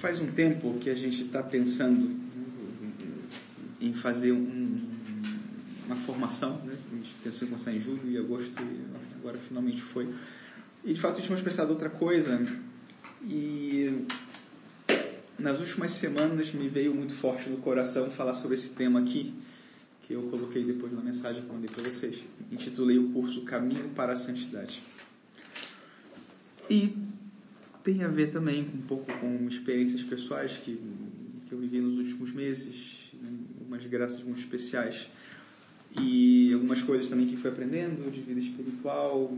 faz um tempo que a gente está pensando em fazer um, uma formação, né? a gente pensou em começar em julho e agosto e agora finalmente foi. E de fato a gente tínhamos pensado outra coisa e nas últimas semanas me veio muito forte no coração falar sobre esse tema aqui, que eu coloquei depois na mensagem que eu mandei para vocês. Intitulei o curso Caminho para a Santidade. E tem a ver também um pouco com experiências pessoais que, que eu vivi nos últimos meses, né, umas graças muito especiais. E algumas coisas também que fui aprendendo de vida espiritual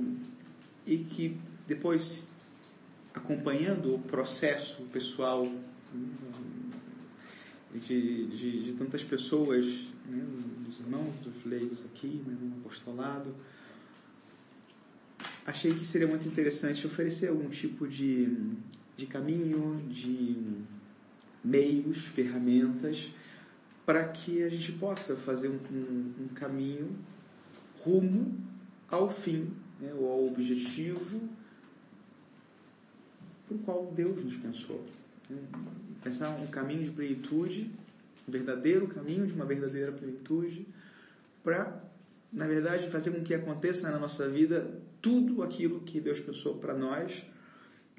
e que depois acompanhando o processo pessoal de, de, de tantas pessoas, né, dos irmãos, dos leigos aqui, né, no apostolado, achei que seria muito interessante oferecer algum tipo de, de caminho, de meios, ferramentas, para que a gente possa fazer um, um, um caminho rumo ao fim, né, ou ao objetivo o qual Deus nos pensou. Né? Pensar um caminho de plenitude, um verdadeiro caminho de uma verdadeira plenitude, para, na verdade, fazer com que aconteça na nossa vida tudo aquilo que Deus pensou para nós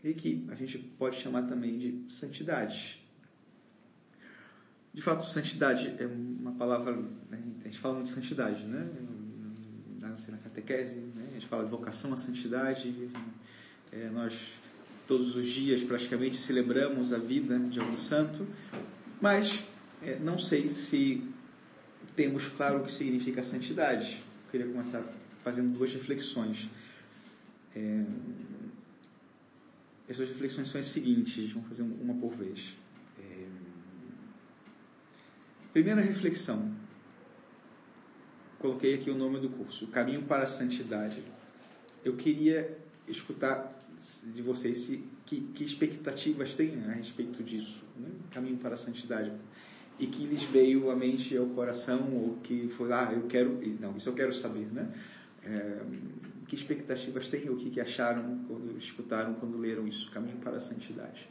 e que a gente pode chamar também de santidade. De fato, santidade é uma palavra, né? a gente fala muito de santidade, né? Não sei, na catequese, né? a gente fala de vocação à santidade, é, nós todos os dias praticamente celebramos a vida de algum santo, mas é, não sei se temos claro o que significa santidade. Eu queria começar fazendo duas reflexões. É, essas reflexões são as seguintes, vamos fazer uma por vez. É, primeira reflexão. Coloquei aqui o nome do curso, Caminho para a Santidade. Eu queria escutar de vocês se, que, que expectativas têm a respeito disso, né? Caminho para a Santidade. E que lhes veio à mente ao coração, ou que foi, ah, eu quero, não, isso eu quero saber, né? É, que expectativas têm ou o que, que acharam quando escutaram, quando leram isso, Caminho para a Santidade?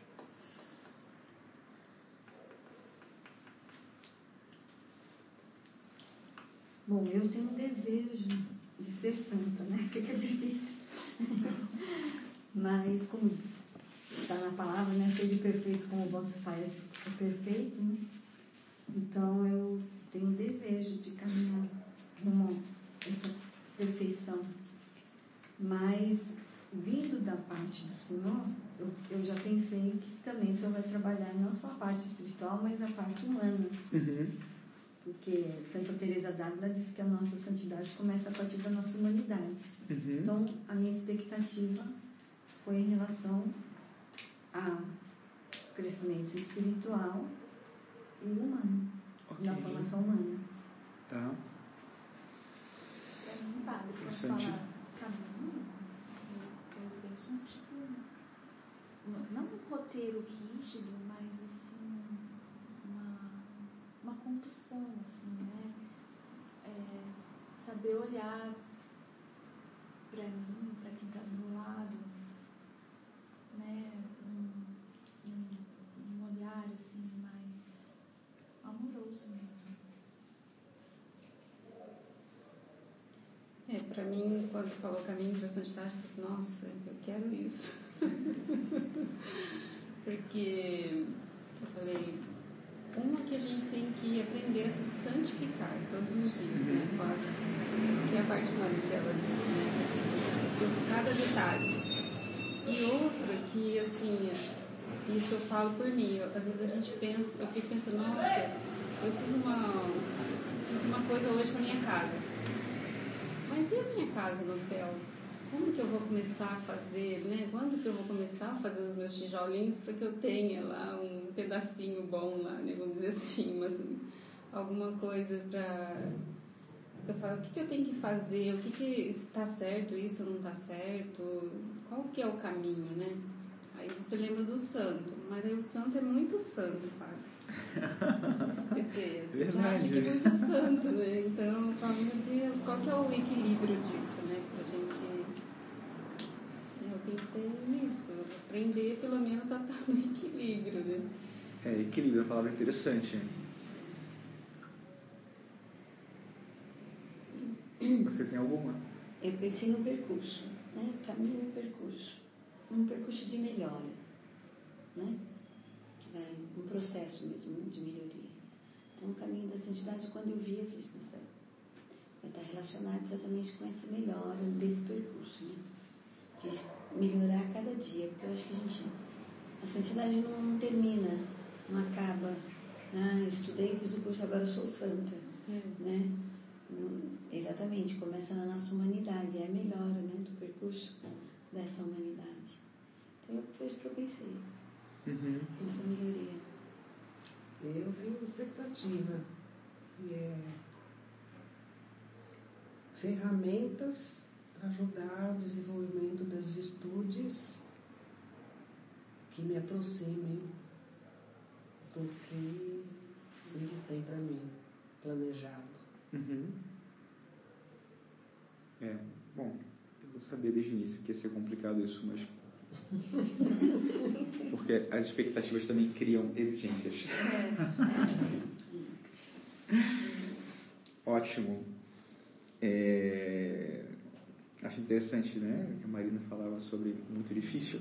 Bom, eu tenho um desejo de ser santa, né? Sei que é difícil. Mas, como está na palavra, né? Seja perfeitos como o vosso Pai é perfeito, né? Então, eu tenho um desejo de caminhar rumo a essa perfeição. Mas, vindo da parte do Senhor, eu, eu já pensei que também o Senhor vai trabalhar não só a parte espiritual, mas a parte humana. Uhum. Porque Santa Teresa d'Ávila diz que a nossa santidade começa a partir da nossa humanidade. Uhum. Então, a minha expectativa foi em relação ao crescimento espiritual e humano, Ok. na formação humana. Tá. Pra Interessante. falar penso tipo, não um roteiro rígido, mas assim, uma, uma condução, assim, né? É, saber olhar pra mim, pra quem tá do meu lado, né? Um, um, um olhar assim mais amoroso mesmo. É, pra quando falou caminho para a santidade, eu assim, nossa, eu quero isso. Porque eu falei, uma que a gente tem que aprender a se santificar todos os dias, né? Quase. Que é a parte humana que ela disse, né? Assim, cada detalhe. E outra que, assim, isso eu falo por mim, eu- às vezes a gente pensa, eu fico pensando, nossa, eu fiz uma, fiz uma coisa hoje com a minha casa. Mas e a minha casa no céu? Como que eu vou começar a fazer, né? Quando que eu vou começar a fazer os meus tijolinhos para que eu tenha lá um pedacinho bom lá, né? Vamos dizer assim, mas alguma coisa para eu falo, o que, que eu tenho que fazer? O que que está certo isso, não está certo? Qual que é o caminho, né? Aí você lembra do santo, mas aí o santo é muito santo, Fábio. Quer dizer, É já acho que é verdade. muito santo, né? Então, eu falo, meu Deus, qual que é o equilíbrio disso, né? Pra gente... Eu pensei nisso, aprender pelo menos a estar no equilíbrio, né? É, equilíbrio é uma palavra interessante. Você tem alguma? Eu pensei no percurso, né? Caminho e percurso. Um percurso de melhora, né? Vai, um processo mesmo de melhoria. Então, o caminho da santidade, quando eu vi, eu falei assim, vai estar relacionado exatamente com essa melhora desse percurso, né? De melhorar a cada dia, porque eu acho que a gente, a santidade não, termina, não acaba. Ah, estudei, fiz o curso, agora sou santa, né? Não- Exatamente, começa na nossa humanidade, é a melhora né, do percurso dessa humanidade. Então eu- foi isso que eu pensei, Uhum. nessa melhoria. Eu tenho uma expectativa, que é ferramentas para ajudar o desenvolvimento das virtudes que me aproximem do que ele tem para mim planejado. Uhum. É, bom, eu sabia desde o início que ia ser complicado isso, mas. Porque as expectativas também criam exigências. Ótimo. É, Acho interessante, né? Que a Marina falava sobre muito difícil.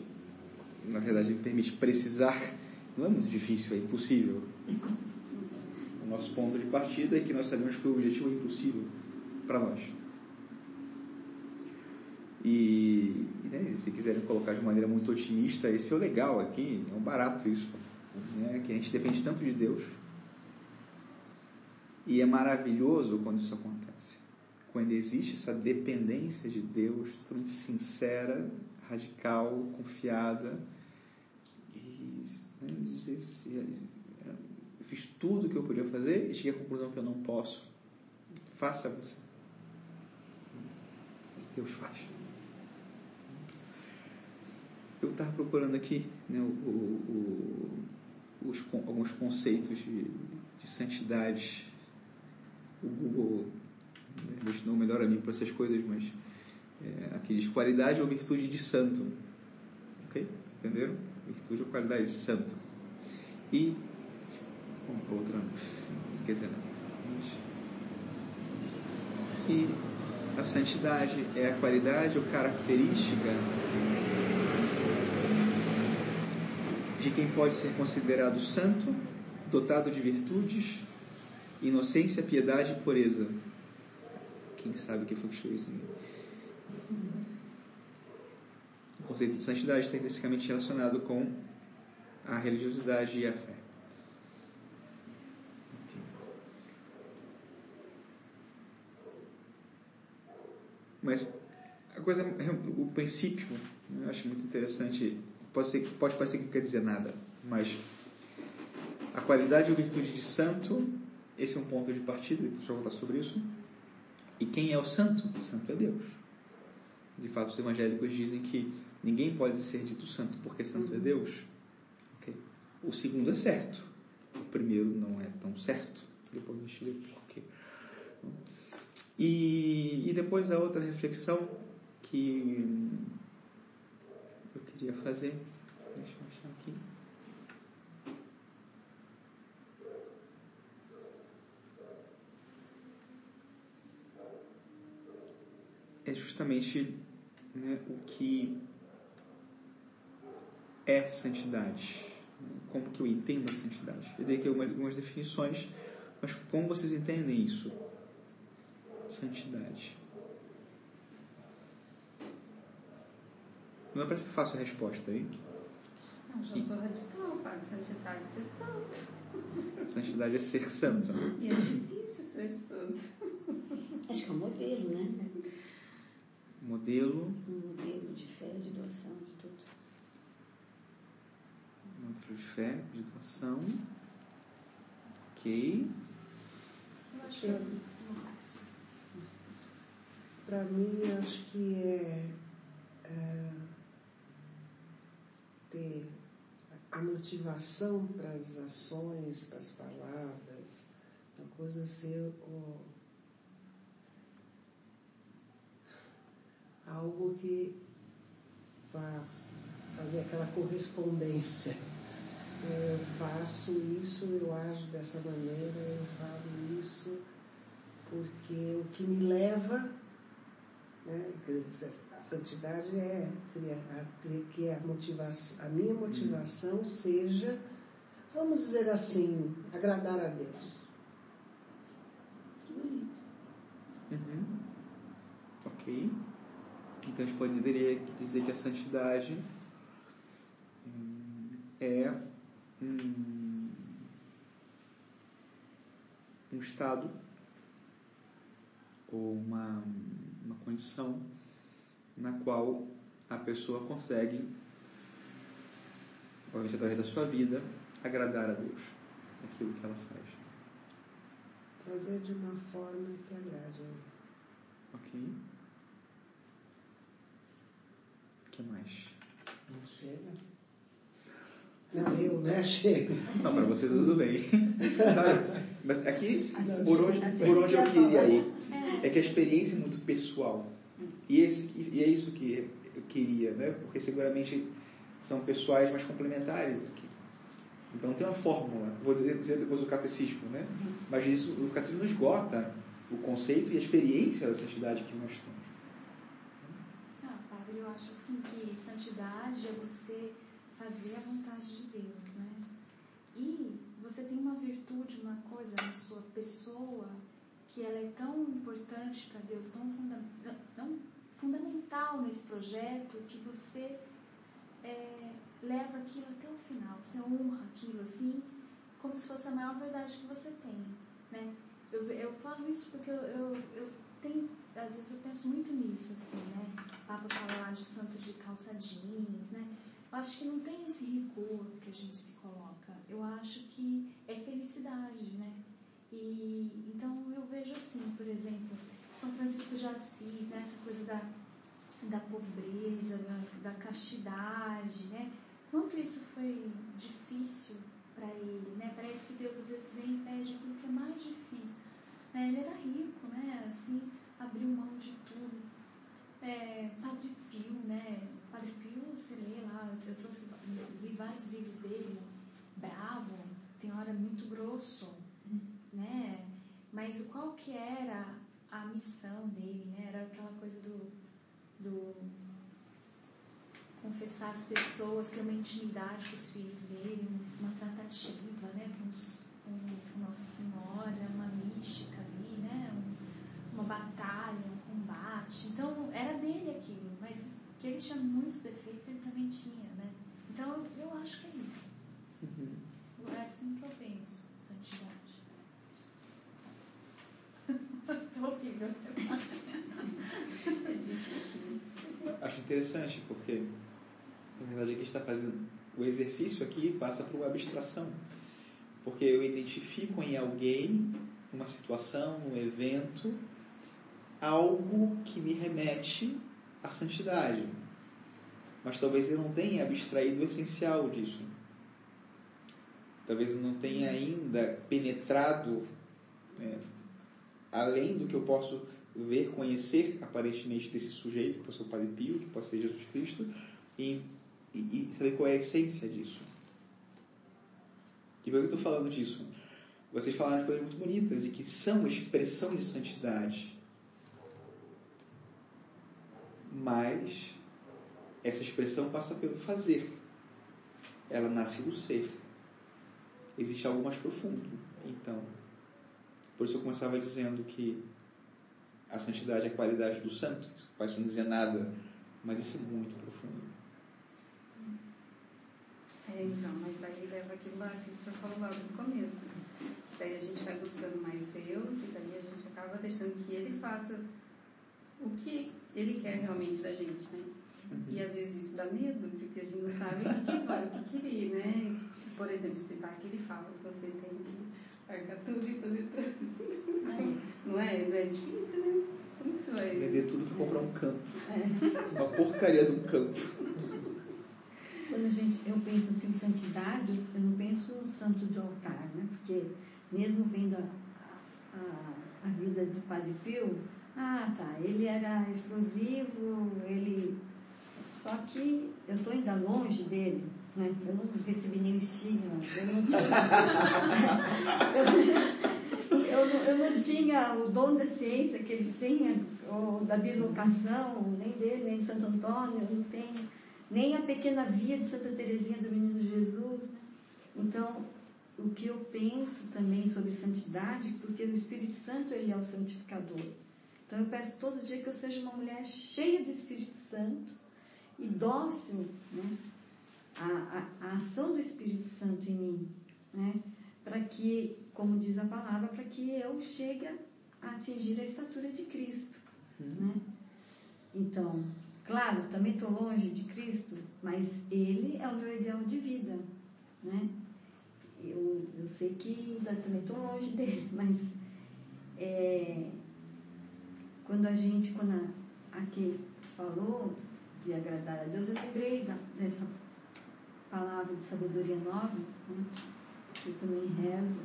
Na verdade, permite precisar. Não é muito difícil, é impossível. O nosso ponto de partida é que nós sabemos que o objetivo é impossível para nós. E, né, se quiserem colocar de maneira muito otimista, esse é o legal aqui, é um barato isso. Né, que a gente depende tanto de Deus. E é maravilhoso quando isso acontece. Quando existe essa dependência de Deus, totalmente sincera, radical, confiada. E né, se- eu fiz tudo o que eu podia fazer e cheguei à conclusão que eu não posso. Faça você. Deus faz. Estava procurando aqui né, o, o- os alguns conceitos de, de santidade. O Google né, destinou o melhor amigo para essas coisas, mas é, aqui diz qualidade ou virtude de santo. Ok? Entenderam? Virtude ou qualidade de santo. E. bom, outra. Quer dizer, não. Mas- E a santidade é a qualidade ou característica de quem pode ser considerado santo, dotado de virtudes, inocência, piedade e pureza. Quem sabe quem foi que escreveu isso? O conceito de santidade está intrinsecamente relacionado com a religiosidade e a fé. Mas a coisa, o princípio, né, eu acho muito interessante. Pode, ser, pode parecer que não quer dizer nada, mas a qualidade ou virtude de santo, esse é um ponto de partida, depois eu vou voltar sobre isso. E quem é o santo? O santo é Deus. De fato, os evangélicos dizem que ninguém pode ser dito santo porque santo é Deus. Ok? O segundo é certo. O primeiro não é tão certo. Depois a gente vê porquê. E, e depois a outra reflexão que queria fazer. Deixa eu achar aqui. É justamente né, o que é santidade. Como que eu entendo a santidade? Eu dei aqui algumas definições, mas como vocês entendem isso? Santidade. Não é para ser fácil a resposta, hein? Não, já sou radical, Padre. Santidade é ser santo. Santidade é ser santo. E é difícil ser santo. Acho que é um modelo, né? Modelo, Um modelo de fé, de doação, de tudo. modelo de fé, de doação. Ok. Eu acho que eu Para mim, acho que é, é ter a motivação para as ações, para as palavras, a coisa ser o, algo que vá fazer aquela correspondência. Eu faço isso, eu ajo dessa maneira, eu falo isso, porque o que me leva, né, a santidade é, seria a, que a, motivação, a minha motivação seja, vamos dizer assim, agradar a Deus. Que bonito. Uhum. Ok. Então a gente poderia dizer que a santidade hum, é um, um estado ou uma, uma condição na qual a pessoa consegue, obviamente através da sua vida, agradar a Deus naquilo que ela faz. Fazer de uma forma que agrade a Ele. Ok. O que mais? Não chega? Não, eu, né? Chega. Não, para vocês tudo bem. Mas aqui, por onde, por onde eu queria ir, é que a experiência é muito pessoal. E, esse, e é isso que eu queria, né? Porque seguramente são pessoais, mas complementares aqui. Então tem uma fórmula, vou dizer, dizer depois o catecismo, né? Mas isso, o catecismo não esgota o conceito e a experiência da santidade que nós temos. Ah, padre, eu acho assim que santidade é você fazer a vontade de Deus, né? E você tem uma virtude, uma coisa na sua pessoa que ela é tão importante para Deus, tão funda não, fundamental nesse projeto que você é, leva aquilo até o final, você honra aquilo assim, como se fosse a maior verdade que você tem, né? Eu, eu falo isso porque eu, eu, eu tenho, às vezes eu penso muito nisso, assim, né? O Papa fala lá de santo de calça jeans, né? Acho que não tem esse rigor que a gente se coloca. Eu acho que é felicidade, né? E então eu vejo assim, por exemplo, São Francisco de Assis, né? essa coisa da, da pobreza, da, da castidade, né? Quanto isso foi difícil para ele, né? Parece que Deus às vezes vem e pede aquilo que é mais difícil. Né? Ele era rico, né? Assim, abriu mão de tudo. É, Padre Pio, né? Padre Pio, você lê lá, eu trouxe, li vários livros dele, bravo, tem hora muito grosso, né? Mas qual que era a missão dele, né? Era aquela coisa do, do confessar as pessoas, ter uma intimidade com os filhos dele, uma tratativa, né? Com, os, com Nossa Senhora, uma mística ali, né? Um, uma batalha, um combate. Então, era dele aquilo, mas que ele tinha muitos defeitos, ele também tinha, né? Então, eu acho que é isso. Uhum. É assim que eu penso, santidade. é horrível. é difícil. Acho interessante, porque na verdade a gente está fazendo o exercício aqui passa por uma abstração. Porque eu identifico em alguém, uma situação, um evento, algo que me remete à santidade. Mas talvez eu não tenha abstraído o essencial disso. Talvez eu não tenha ainda penetrado né, além do que eu posso ver, conhecer aparentemente desse sujeito, que pode ser o Padre Pio, que pode ser Jesus Cristo, e, e, e saber qual é a essência disso. E por que eu estou falando disso? Vocês falaram de coisas muito bonitas e que são expressão de santidade. Mas essa expressão passa pelo fazer. Ela nasce do ser. Existe algo mais profundo. Então, por isso eu começava dizendo que a santidade é a qualidade do santo. Isso pode não dizer nada, mas isso é muito profundo. É, então, mas daí leva aquilo lá que o senhor falou logo no começo. Daí a gente vai buscando mais Deus e daí a gente acaba deixando que Ele faça o que Ele quer realmente da gente, né? E às vezes isso dá medo, porque a gente não sabe o que vai, o que querer, né? Por exemplo, esse pai que ele fala que você tem que arcar tudo e fazer tudo. Não é? Não é difícil, né? Como que você vai? Vender tudo para comprar um campo. É. Uma porcaria de um campo. Quando a gente, eu penso assim, santidade, eu não penso santo de altar, né? Porque mesmo vendo a, a, a vida do Padre Pio, ah, tá, ele era explosivo, ele Só que eu estou ainda longe dele, né? Eu não recebi nenhum estigma, eu não eu, eu, não, eu não tinha o dom da ciência que ele tinha, ou da bilocação, nem dele, nem de Santo Antônio, eu não tenho, nem a pequena via de Santa Teresinha do Menino Jesus. Então, o que eu penso também sobre santidade, porque o Espírito Santo ele é o santificador. Então eu peço todo dia que eu seja uma mulher cheia do Espírito Santo e dócil né, à, à, à ação do Espírito Santo em mim, né, para que, como diz a palavra, para que eu chegue a atingir a estatura de Cristo. Uhum. Né? Então, claro, também estou longe de Cristo, mas Ele é o meu ideal de vida. Né? Eu, eu sei que ainda também estou longe dele, mas é, quando a gente, quando a, a Kay falou de agradar a Deus, eu lembrei da, dessa palavra de sabedoria nova, né, que eu também rezo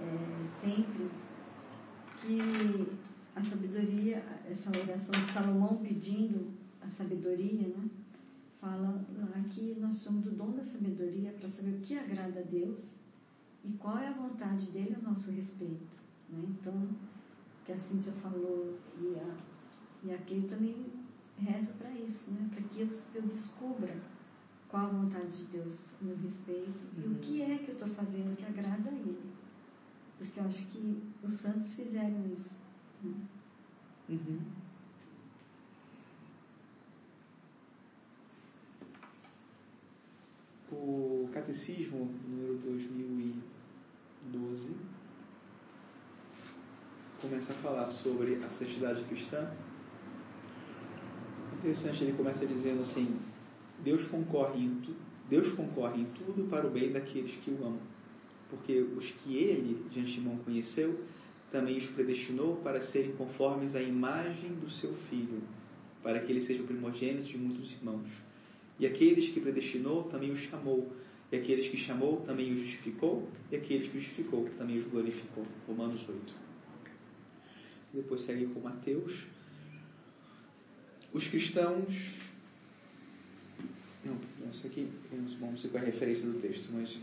é, sempre, que a sabedoria, essa oração de Salomão pedindo a sabedoria, né? fala lá que nós somos do dom da sabedoria para saber o que agrada a Deus e qual é a vontade dele a nosso respeito. Né? Então, que a Cíntia falou e a, e a Kay também rezo para isso, né? para que eu, eu descubra qual a vontade de Deus a meu respeito uhum. e o uhum. que é que eu estou fazendo que agrada a Ele. Porque eu acho que os santos fizeram isso. Né? Uhum. o Catecismo número 2012 começa a falar sobre a santidade cristã. Interessante, ele começa dizendo assim: Deus concorre em tudo, Deus concorre em tudo para o bem daqueles que o amam, porque os que ele de antemão conheceu, também os predestinou para serem conformes à imagem do seu filho, para que ele seja o primogênito de muitos irmãos. E aqueles que predestinou também os chamou. E aqueles que chamou também os justificou. E aqueles que justificou também os glorificou. Romanos 8. Depois segue com Mateus. Os cristãos. Não, isso aqui, não sei qual é a referência do texto, mas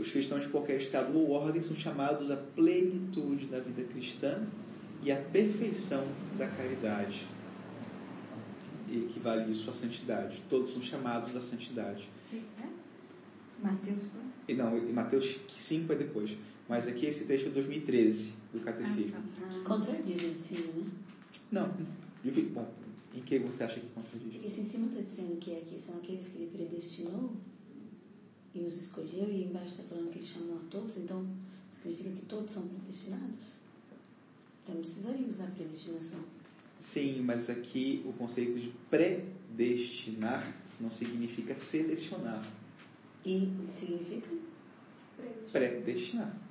os cristãos de qualquer estado ou ordem são chamados à plenitude da vida cristã e à perfeição da caridade equivale isso à santidade. Todos são chamados à santidade. É? Mateus Não, Mateus 5 é depois. Mas aqui esse texto é 2013, do Catecismo. Contradiz em cima, né? Não. Bom, em que você acha que contradiz? Porque se em cima está dizendo que aqui são aqueles que ele predestinou e os escolheu, e embaixo está falando que ele chamou a todos, então significa que todos são predestinados? Então não precisaria usar predestinação. Sim, mas aqui o conceito de predestinar não significa selecionar. E significa? Predestinar. Que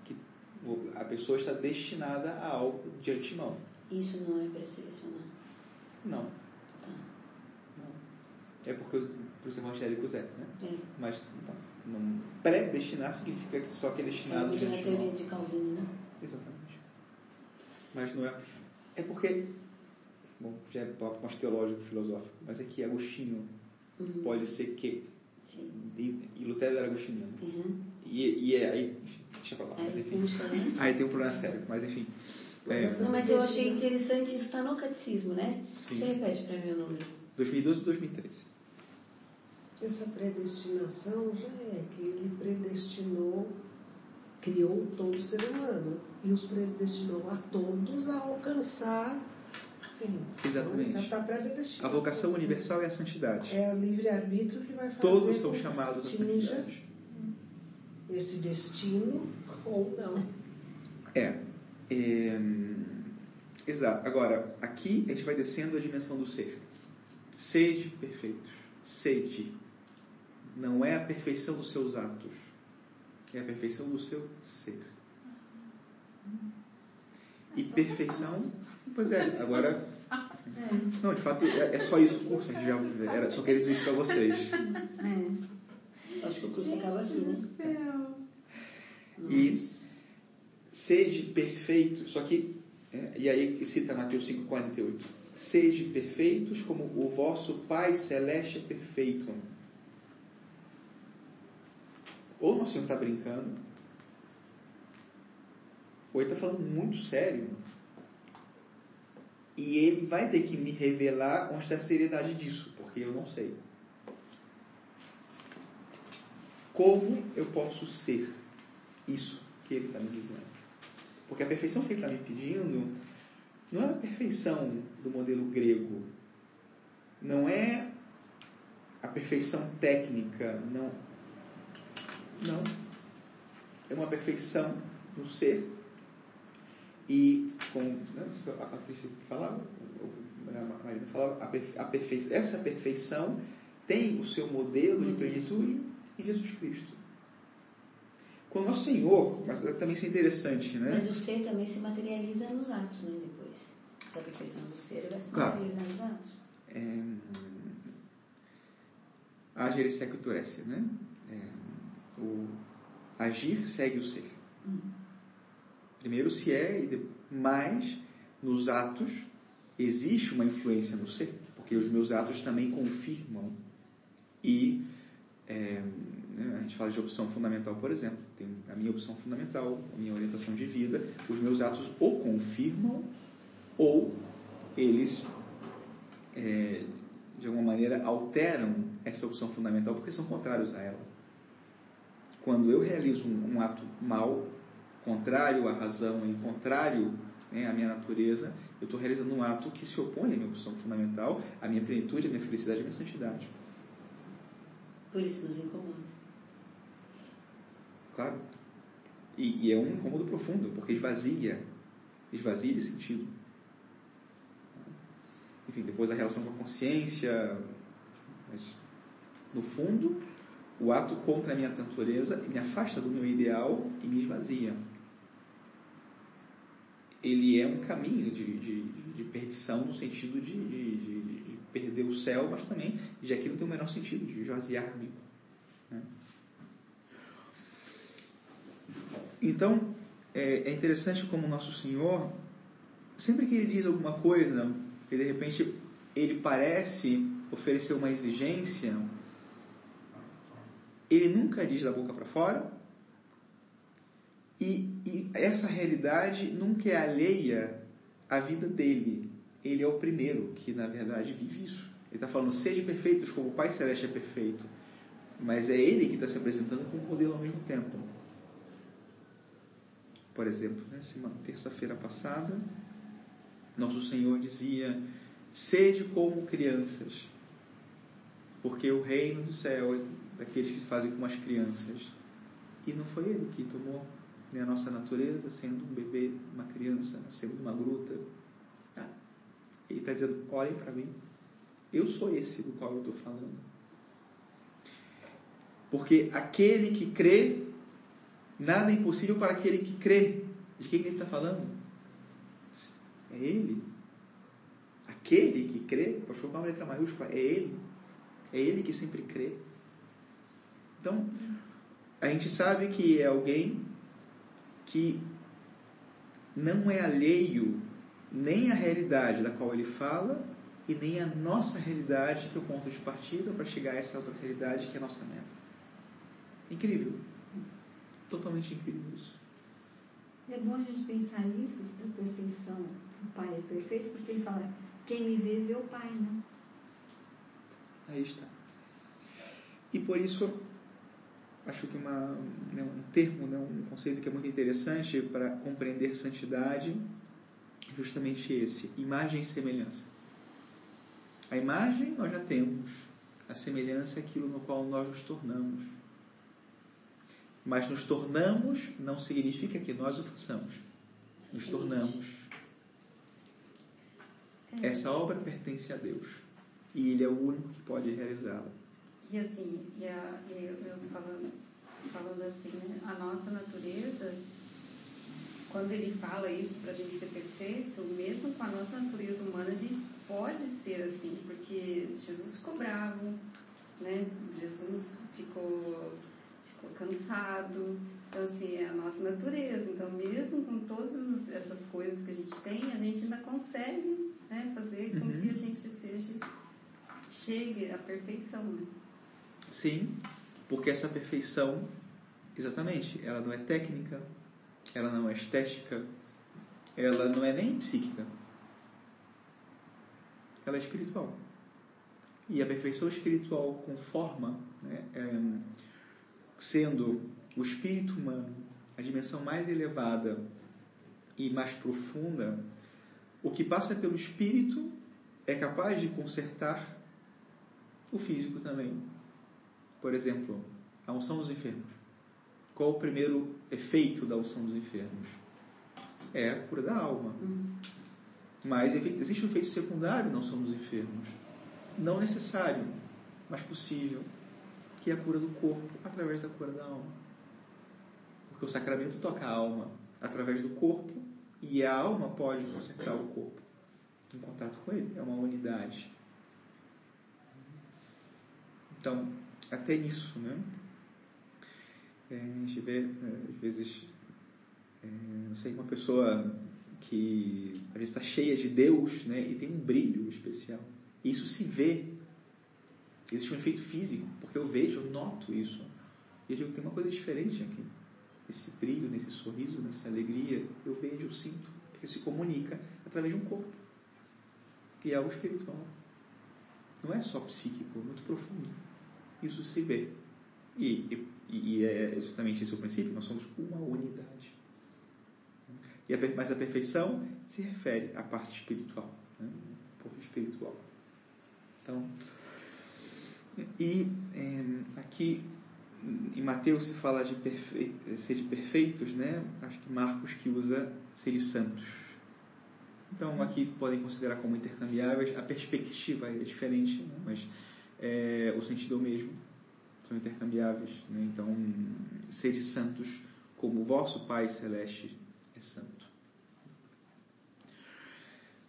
a pessoa está destinada a algo de antemão. Isso não é pré-selecionar? Não. Tá. Não. É porque os evangélicos é, né? É. Mas não, não, predestinar significa que só que é destinado é, de antemão. É a teoria de Calvino, né? Exatamente. Mas não é. É porque bom, já é papo mais teológico, filosófico, mas é que Agostinho uhum. pode ser que. Sim. E, e Lutero era agostiniano. Uhum. E, e é, aí, deixa pra lá, mas enfim. Puxa, né? Aí tem um problema sério, mas enfim. É, não, mas eu achei interessante, isso está no catecismo, né? Sim. Você repete para mim o número. 2012 e 2013. Essa predestinação já é que ele predestinou, criou todo ser humano e os predestinou a todos a alcançar Sim. Exatamente. Pré-destinado. A vocação universal é a santidade. É o livre-arbítrio que vai fazer Todos são chamados a santidade. Esse destino ou não. É. é. Exato. Agora, aqui a gente vai descendo a dimensão do ser. Sede perfeitos. Sede. Não é a perfeição dos seus atos. É a perfeição do seu ser. E perfeição Pois é, agora. Não, de fato, é, é só isso o curso, a gente já era, só queria dizer isso para vocês. É. Acho que o curso acaba aqui, né? E sede perfeito, só que, é, e aí cita Mateus 5,48. Sede perfeitos como o vosso Pai Celeste é perfeito. Ou nosso Senhor está brincando, ou ele está falando muito sério. E ele vai ter que me revelar onde está a seriedade disso, porque eu não sei. Como eu posso ser isso que ele está me dizendo? Porque a perfeição que ele está me pedindo não é a perfeição do modelo grego. Não é a perfeição técnica. Não. Não. É uma perfeição no ser. E, como né, a Patrícia falava, a Marina falava, a perfe, essa perfeição tem o seu modelo de plenitude em Jesus Cristo. Com o nosso Senhor, mas também isso é interessante, né? Mas o ser também se materializa nos atos, né? Depois. Essa perfeição do ser vai se claro. materializar nos atos. É, agir secuturece, né? É, o agir segue o ser. Hum. Primeiro se é, mas nos atos existe uma influência no ser, porque os meus atos também confirmam e é, né, a gente fala de opção fundamental, por exemplo. Tem a minha opção fundamental, a minha orientação de vida. Os meus atos ou confirmam ou eles, é, de alguma maneira, alteram essa opção fundamental porque são contrários a ela. Quando eu realizo um, um ato mal, contrário à razão e contrário né, à minha natureza, eu estou realizando um ato que se opõe à minha opção fundamental, à minha plenitude, à minha felicidade, à minha santidade. Por isso nos incomoda. Claro. E, e, é um incômodo profundo, porque esvazia, esvazia de sentido. Enfim, depois a relação com a consciência, mas no fundo, o ato contra a minha natureza me afasta do meu ideal e me esvazia. Ele é um caminho de, de, de perdição no sentido de, de, de, perder o céu, mas também de aquilo tem o menor sentido, de esvaziar-me. Né? Então, é, é interessante como nosso Senhor, sempre que ele diz alguma coisa, e de repente ele parece oferecer uma exigência, ele nunca diz da boca para fora, e, e, essa realidade nunca é alheia à vida dele. Ele é o primeiro que, na verdade, vive isso. Ele está falando, seja perfeitos como o Pai Celeste é perfeito. Mas é ele que está se apresentando como modelo ao mesmo tempo. Por exemplo, né, semana terça-feira passada, nosso Senhor dizia: Sede como crianças, porque o reino do céu é daqueles que se fazem como as crianças. E não foi ele que tomou né, a nossa natureza, sendo um bebê, uma criança, nascendo uma gruta. Ele está dizendo: olhem para mim, eu sou esse do qual eu estou falando. Porque aquele que crê Nada é impossível para aquele que crê. De quem ele está falando? É ele. Aquele que crê, pode colocar uma letra maiúscula, é ele. É ele que sempre crê. Então, a gente sabe que é alguém que não é alheio nem à realidade da qual ele fala e nem à nossa realidade, que é o ponto de partida para chegar a essa outra realidade que é a nossa meta. Incrível totalmente incrível isso. É bom a gente pensar isso, da perfeição, o Pai é perfeito, porque ele fala, quem me vê, vê o Pai, né? Aí está. E por isso, acho que uma, né, um termo, né, um conceito que é muito interessante para compreender santidade justamente esse, imagem e semelhança. A imagem nós já temos, a semelhança é aquilo no qual nós nos tornamos. Mas nos tornamos não significa que nós o façamos. Nos tornamos. É. Essa obra pertence a Deus. E Ele é o único que pode realizá-la. E assim, e, a, eu, eu falando, falando assim, né? a nossa natureza, quando ele fala isso para a gente ser perfeito, mesmo com a nossa natureza humana, a gente pode ser assim, porque Jesus ficou bravo, né? Jesus ficou cansado. Então, assim, é a nossa natureza. Então, mesmo com todas essas coisas que a gente tem, a gente ainda consegue né, fazer com Uhum. que a gente seja chegue à perfeição, né? Sim, porque essa perfeição, exatamente, ela não é técnica, ela não é estética, ela não é nem psíquica. Ela é espiritual. E a perfeição espiritual conforma, né, é, sendo o espírito humano a dimensão mais elevada e mais profunda, o que passa pelo espírito é capaz de consertar o físico também. Por exemplo, a unção dos enfermos. Qual o primeiro efeito da unção dos enfermos? É a cura da alma. Mas existe um efeito secundário na unção dos enfermos. Não necessário, mas possível, que é a cura do corpo através da cura da alma. Porque o sacramento toca a alma através do corpo e a alma pode consertar o corpo em contato com ele. É uma unidade. Então, até nisso, né? É, a gente vê, é, às vezes, é, não sei, uma pessoa que às vezes está cheia de Deus, né? E tem um brilho especial. E isso se vê. Existe um efeito físico, porque eu vejo, eu noto isso. E eu digo, tem uma coisa diferente aqui. Esse brilho, nesse sorriso, nessa alegria, eu vejo, eu sinto. Porque se comunica através de um corpo. E é algo espiritual. Não é só psíquico, é muito profundo. Isso se vê. E, e, e é justamente esse o princípio, nós somos uma unidade. E a, mas a perfeição se refere à parte espiritual, né? pouco espiritual. Então, e é, aqui em Mateus se fala de perfe... ser de perfeitos, né? Acho que Marcos que usa ser de santos. Então aqui podem considerar como intercambiáveis. A perspectiva é diferente, né? mas é, o sentido é o mesmo. São intercambiáveis. Né? Então, ser de santos como o vosso Pai Celeste é santo.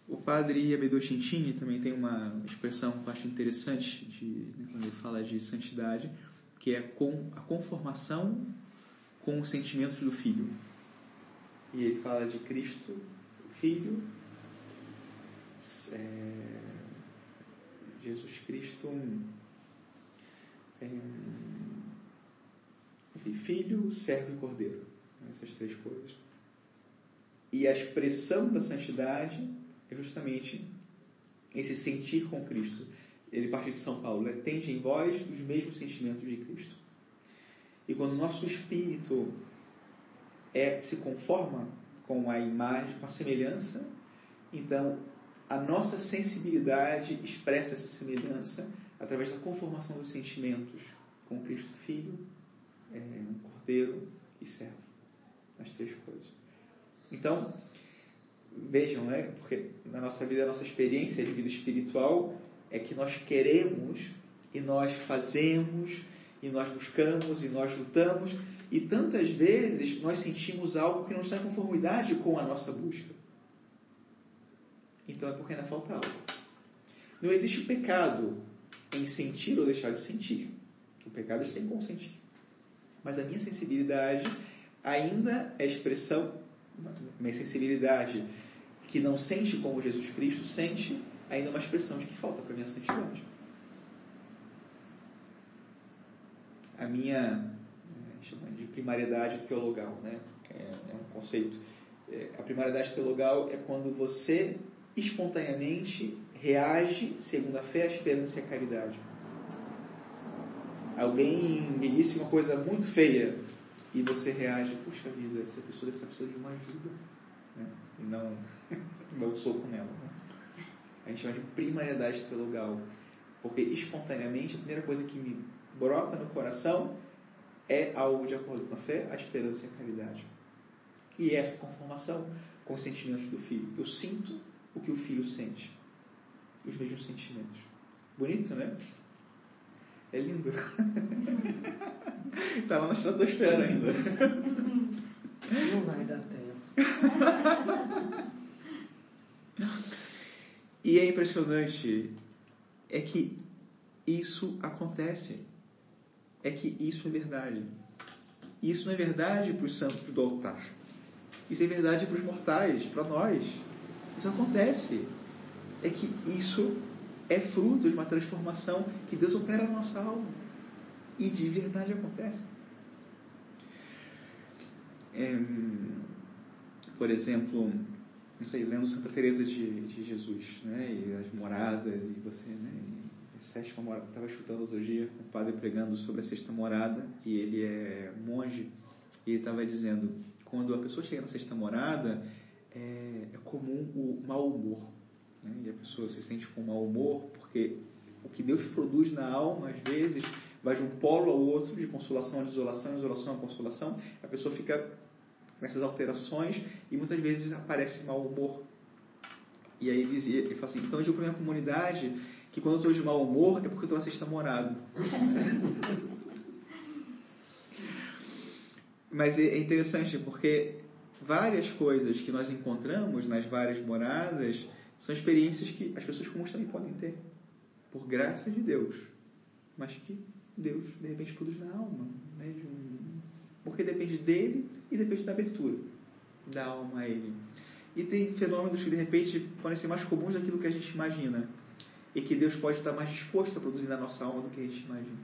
O padre Abedô Cintini também tem uma expressão que eu acho interessante de, né, quando ele fala de santidade, que é com a conformação com os sentimentos do Filho. E ele fala de Cristo, Filho, é, Jesus Cristo, é, Filho, Servo e Cordeiro. Essas três coisas. E a expressão da santidade é justamente esse sentir com Cristo. Ele parte de São Paulo, né? tende em vós os mesmos sentimentos de Cristo. E quando o nosso espírito é, se conforma com a imagem, com a semelhança, então a nossa sensibilidade expressa essa semelhança através da conformação dos sentimentos com Cristo Filho, é, um Cordeiro e Servo. As três coisas. Então, vejam, né? Porque na nossa vida, a nossa experiência de vida espiritual é que nós queremos e nós fazemos e nós buscamos e nós lutamos e tantas vezes nós sentimos algo que não está em conformidade com a nossa busca. Então é porque ainda falta algo. Não existe pecado em sentir ou deixar de sentir. O pecado está em consentir. Mas a minha sensibilidade ainda é expressão, minha sensibilidade que não sente como Jesus Cristo sente, ainda é uma expressão de que falta para a minha santidade. A minha é, de primariedade teologal, né? É, é um conceito. É, a primariedade teologal é quando você espontaneamente reage segundo a fé, a esperança e a caridade. Alguém me disse uma coisa muito feia e você reage, puxa vida, essa pessoa deve estar precisando de uma ajuda. Né? E não, não soco nela. Né? A gente chama de primariedade teologal. Porque espontaneamente a primeira coisa que me brota no coração é algo de acordo com a fé, a esperança e a caridade. E essa conformação com os sentimentos do filho. Eu sinto o que o filho sente. Os mesmos sentimentos. Bonito, né? É lindo. Está lá na estratosfera ainda. Não vai dar tempo. E é impressionante é que isso acontece. É que isso é verdade. Isso não é verdade para os santos do altar. Isso é verdade para os mortais, para nós. Isso acontece. É que isso é fruto de uma transformação que Deus opera na nossa alma. E de verdade acontece. É, por exemplo, não sei, lendo Santa Teresa de, de Jesus, né? E as moradas, e você, né? E sétima morada. Estava escutando outro dia um padre pregando sobre a sexta morada, e ele é monge, e ele estava dizendo: quando a pessoa chega na sexta morada, é, é comum o mau humor. Né? E a pessoa se sente com mau humor porque o que Deus produz na alma, às vezes, vai de um polo ao outro, de consolação a desolação, isolação a consolação. A pessoa fica com essas alterações e muitas vezes aparece mau humor. E aí ele dizia, ele fala assim, então eu digo para minha comunidade que quando eu estou de mau humor é porque eu estou na sexta morada. Mas é interessante porque várias coisas que nós encontramos nas várias moradas são experiências que as pessoas comuns também podem ter, por graça de Deus, mas que Deus de repente produz na alma, né? de um... porque depende dele e depende da abertura da alma a ele. E tem fenômenos que de repente podem ser mais comuns daquilo que a gente imagina e que Deus pode estar mais disposto a produzir na nossa alma do que a gente imagina.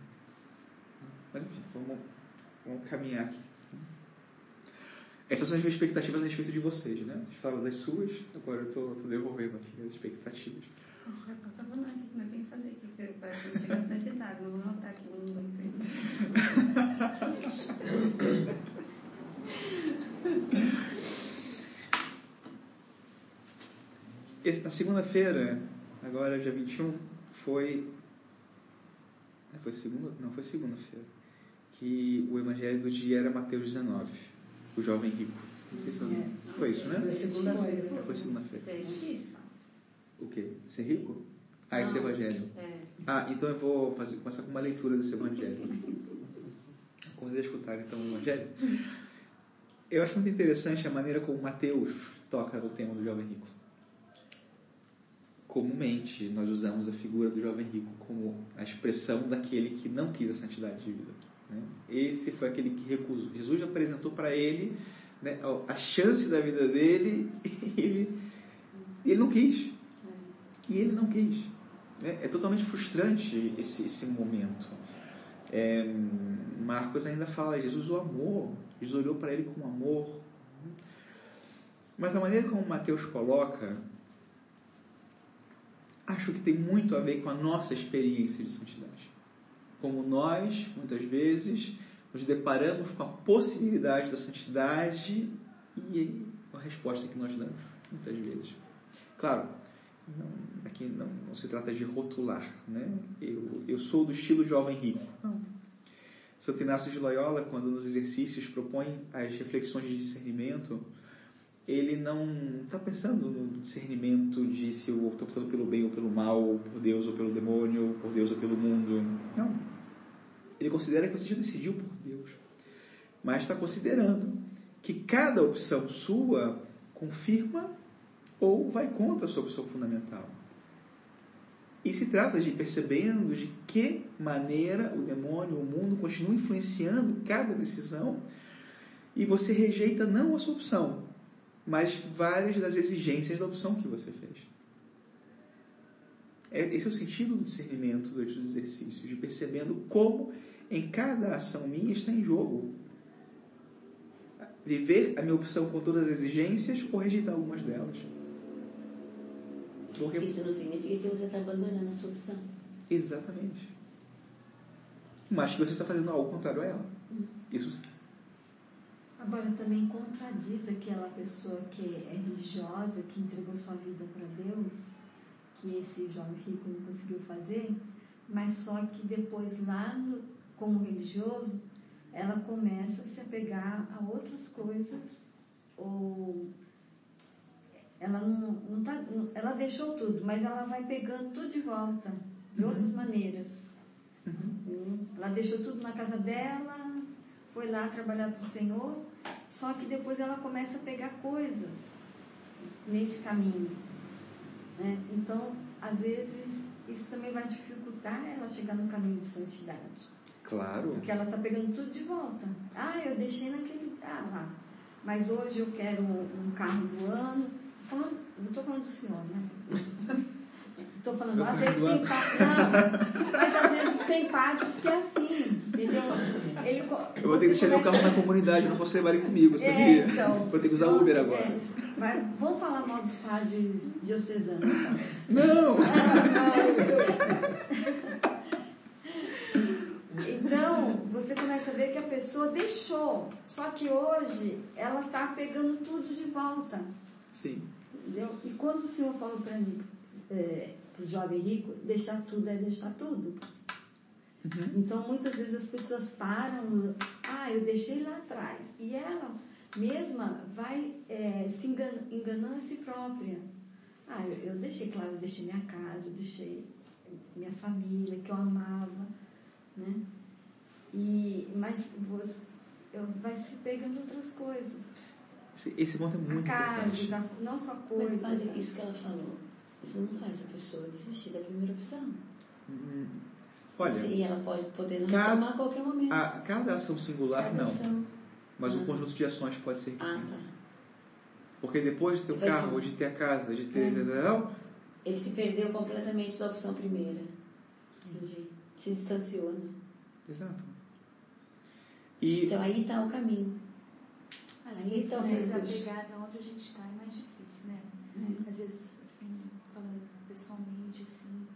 Mas enfim, vamos, vamos caminhar aqui. Essas são as minhas expectativas a respeito de vocês, né? Vocês falaram das suas, agora eu estou devolvendo aqui as expectativas. Você vai passar por nada, nós temos que fazer aqui para a gente chegar na santidade. Não vou notar aqui um, dois, três. Na segunda-feira, agora dia 21, foi. Foi segunda? Não, foi segunda-feira. Que o evangelho do dia era Mateus 19, o jovem rico. Não sei se eu... É. Foi isso, né? Foi segunda-feira. Foi segunda-feira. É difícil, O quê? Ser rico? Ah, esse Não. evangelho. É. Ah, então eu vou fazer, começar com uma leitura desse evangelho. Convidei a escutar então o evangelho. Eu acho muito interessante a maneira como Mateus toca no tema do jovem rico. Comumente nós usamos a figura do jovem rico como a expressão daquele que não quis a santidade de vida. Né? Esse foi aquele que recusou. Jesus apresentou para ele né, a chance da vida dele e ele, ele não quis. E ele não quis. né? É totalmente frustrante esse, esse momento. É, Marcos ainda fala, Jesus o amou, Jesus olhou para ele com amor. Mas a maneira como Mateus coloca, acho que tem muito a ver com a nossa experiência de santidade. Como nós, muitas vezes, nos deparamos com a possibilidade da santidade e a resposta que nós damos, muitas vezes. Claro, não, aqui não, não se trata de rotular, né? Eu, eu sou do estilo jovem rico. Não. Santo Inácio de Loyola, quando nos exercícios propõe as reflexões de discernimento, ele não está pensando no discernimento de se eu estou pensando pelo bem ou pelo mal, por Deus ou pelo demônio, por Deus ou pelo mundo. Não. Ele considera que você já decidiu por Deus. Mas está considerando que cada opção sua confirma ou vai contra a sua opção fundamental. E se trata de percebendo de que maneira o demônio, o mundo continua influenciando cada decisão e você rejeita não a sua opção, mas várias das exigências da opção que você fez. Esse é o sentido do discernimento dos exercícios, de percebendo como em cada ação minha está em jogo. Viver a minha opção com todas as exigências ou rejeitar algumas delas. Porque... Isso não significa que você está abandonando a sua opção. Exatamente. Mas que você está fazendo algo contrário a ela. Isso sim. Agora também contradiz aquela pessoa que é religiosa, que entregou sua vida para Deus, que esse jovem rico não conseguiu fazer, mas só que depois lá no, como religioso, ela começa a se apegar a outras coisas ou ela não, não tá, ela deixou tudo, mas ela vai pegando tudo de volta, de outras maneiras. Ela deixou tudo na casa dela, foi lá trabalhar para o Senhor, só que depois ela começa a pegar coisas neste caminho. né? Então, às vezes, isso também vai dificultar ela chegar no caminho de santidade. Claro. Porque ela está pegando tudo de volta. Ah, eu deixei naquele. Ah, lá. Mas hoje eu quero um, carro do ano. Falando, não estou falando do senhor, né? Estou falando, às vezes tem padres. Não, mas às vezes tem padres que é assim, entendeu? Ele, Eu vou ter que deixar meu carro na comunidade, não posso levar ele comigo, sabia? É, então, vou ter que usar Uber agora. é. Mas vamos falar mal dos padres diocesanos, então. Não! Então, você começa a ver que a pessoa deixou. Só que hoje ela está pegando tudo de volta. Sim. Entendeu? E quando o senhor falou para mim, é, para o jovem rico, deixar tudo é deixar tudo. Uhum. Então, muitas vezes as pessoas param, ah, eu deixei lá atrás. E ela mesma vai é, se engan- enganando a si própria. Ah, eu, eu deixei, claro, eu deixei minha casa, eu deixei minha família, que eu amava, né? E, mas você, eu, vai se pegando outras coisas. Esse, esse ponto é muito importante. a- não só Mas, coisas. padre, isso que ela falou, isso não faz a pessoa desistir da primeira opção. Hum, Olha, E ela pode poder não Cada- retomar a qualquer momento. a, cada ação singular Cada não, ação. mas o Ah. conjunto de ações pode ser que Ah, sim. tá. Porque depois de ter o Vai carro, ser- ou de ter a casa, de ter. É. Não, Ele se perdeu completamente da opção primeira. Entendi. Se distanciou, né? Exato. E Então aí está o caminho. Às Aí vezes, Deus- pegada onde a gente está é mais difícil, né? Às vezes, assim, falando pessoalmente, assim,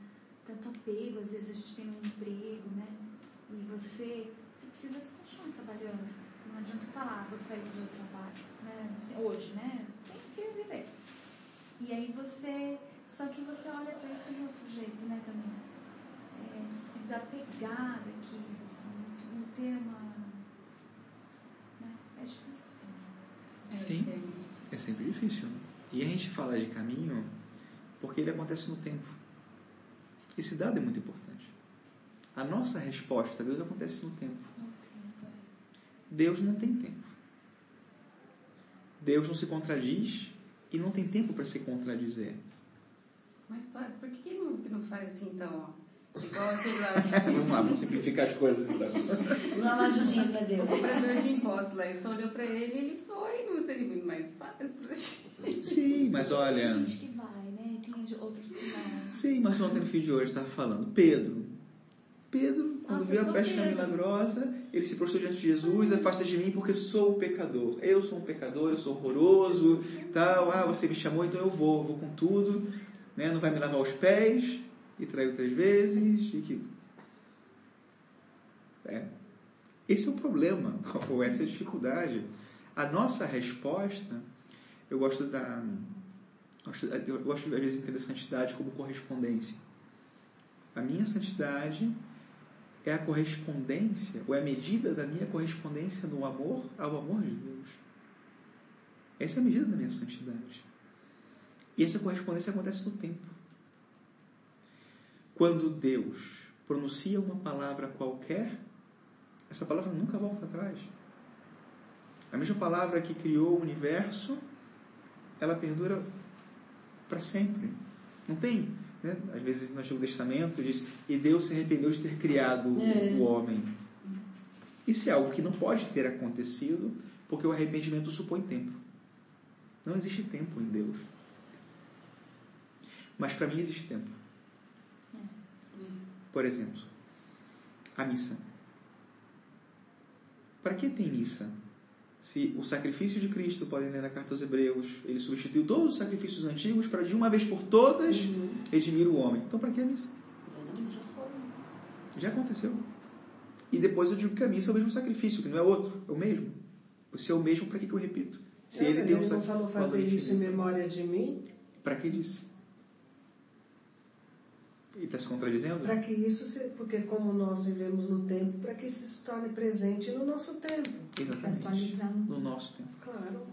tanto apego, às vezes a gente tem um emprego, né? E você, você precisa continuar trabalhando. Não adianta falar, ah, vou sair do meu trabalho, né? Assim, hoje, né? Tem que viver. E aí você, só que você olha para isso de outro jeito, né, também. É, se desapegar daquilo, assim, não ter uma... Né? É difícil. É, Sim. é muito- é sempre difícil. né? E a gente fala de caminho porque ele acontece no tempo. Esse dado é muito importante. A nossa resposta a Deus acontece no tempo. É. Deus não tem tempo. Deus não se contradiz e não tem tempo para se contradizer. Mas, padre, por que, não, não faz assim, então, ó? Igual, sei lá, Vamos lá, vamos simplificar as coisas então. Vamos dar uma ajudinha para Deus. o cobrador de impostos lá, ele só olhou pra ele e ele foi, não seria muito mais fácil pra gente. Sim, mas Tem olha. gente que vai, né? Tem outros que não. Sim, mas ontem no fim de hoje estava falando. Pedro. Pedro, quando Nossa, viu a pesca Pedro. milagrosa, ele se prostrou diante de Jesus, afasta de mim porque sou um pecador. Eu sou um pecador, eu sou horroroso, tal. Ah, você me chamou, então eu vou, eu vou com tudo. Né? Não vai me lavar os pés, e traiu três vezes, e que... É. Esse é o problema, ou essa é a dificuldade. A nossa resposta, eu gosto da... Eu gosto, às vezes de entender santidade como correspondência. A minha santidade é a correspondência, ou é a medida da minha correspondência no amor ao amor de Deus. Essa é a medida da minha santidade. E essa correspondência acontece no tempo. Quando Deus pronuncia uma palavra qualquer, essa palavra nunca volta atrás. A mesma palavra que criou o universo, ela perdura para sempre. Não tem, né? Às vezes no Antigo Testamento diz, e Deus se arrependeu de ter criado É. o homem. Isso é algo que não pode ter acontecido, porque o arrependimento supõe tempo. Não existe tempo em Deus. Mas para mim existe tempo. Por exemplo, a missa. Para que tem missa? Se o sacrifício de Cristo, podem ler na carta aos Hebreus, ele substituiu todos os sacrifícios antigos para de uma vez por todas redimir o homem. Então para que a missa? Já aconteceu. E depois eu digo que a missa é o mesmo sacrifício, que não é outro, é o mesmo. Se é o mesmo, para que, que eu repito? Se Não, ele ele não falou fazer isso em memória de mim? Para que disso? Ele está se contradizendo? Para que isso, se, porque como nós vivemos no tempo, para que isso se torne presente no nosso tempo. Exatamente. no No nosso tempo. Claro.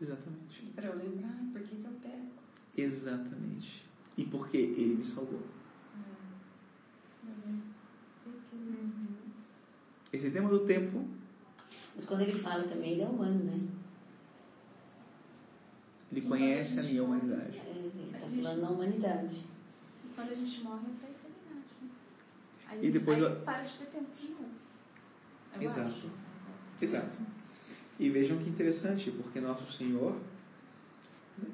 Exatamente. Pra eu lembrar, por que, que eu pego? Exatamente. E porque ele me salvou. Esse tema do tempo, Mas quando ele fala também, ele é humano, né? ele conhece a minha humanidade. É, ele está falando na humanidade. E quando a gente morre, é pra eternidade. Né? Aí, E depois aí eu- para de ter tempo de novo. Eu Exato. acho. Exato. E vejam que interessante, porque nosso Senhor,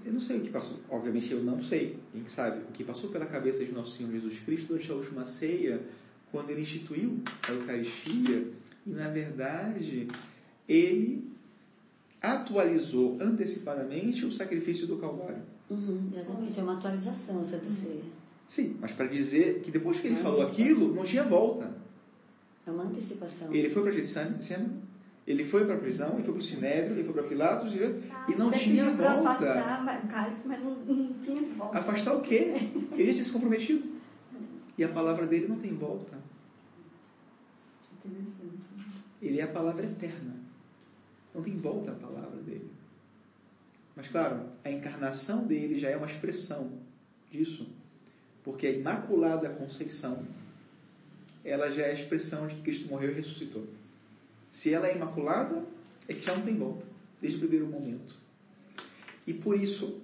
Eu não sei o que passou, obviamente eu não sei, quem sabe, o que passou pela cabeça de nosso Senhor Jesus Cristo durante a última ceia, quando ele instituiu a Eucaristia, e na verdade ele atualizou antecipadamente o sacrifício do Calvário. Uhum, exatamente, é uma atualização a Santa Ceia. Sim, mas para dizer que depois que ele Uma falou aquilo, não tinha volta. É uma antecipação. Ele foi para Getsemane, ele foi para a prisão, ele foi para o Sinédrio, ele foi para Pilatos e e não tinha volta. afastar cálice, mas não, não tinha volta. Afastar o quê? Ele já tinha se comprometido. E a palavra dele não tem volta. Interessante. Ele é a palavra eterna. Não tem volta a palavra dele. Mas claro, a encarnação dele já é uma expressão disso. Porque a Imaculada Conceição, ela já é a expressão de que Cristo morreu e ressuscitou. Se ela é imaculada, é que já não tem volta, desde o primeiro momento. E por isso,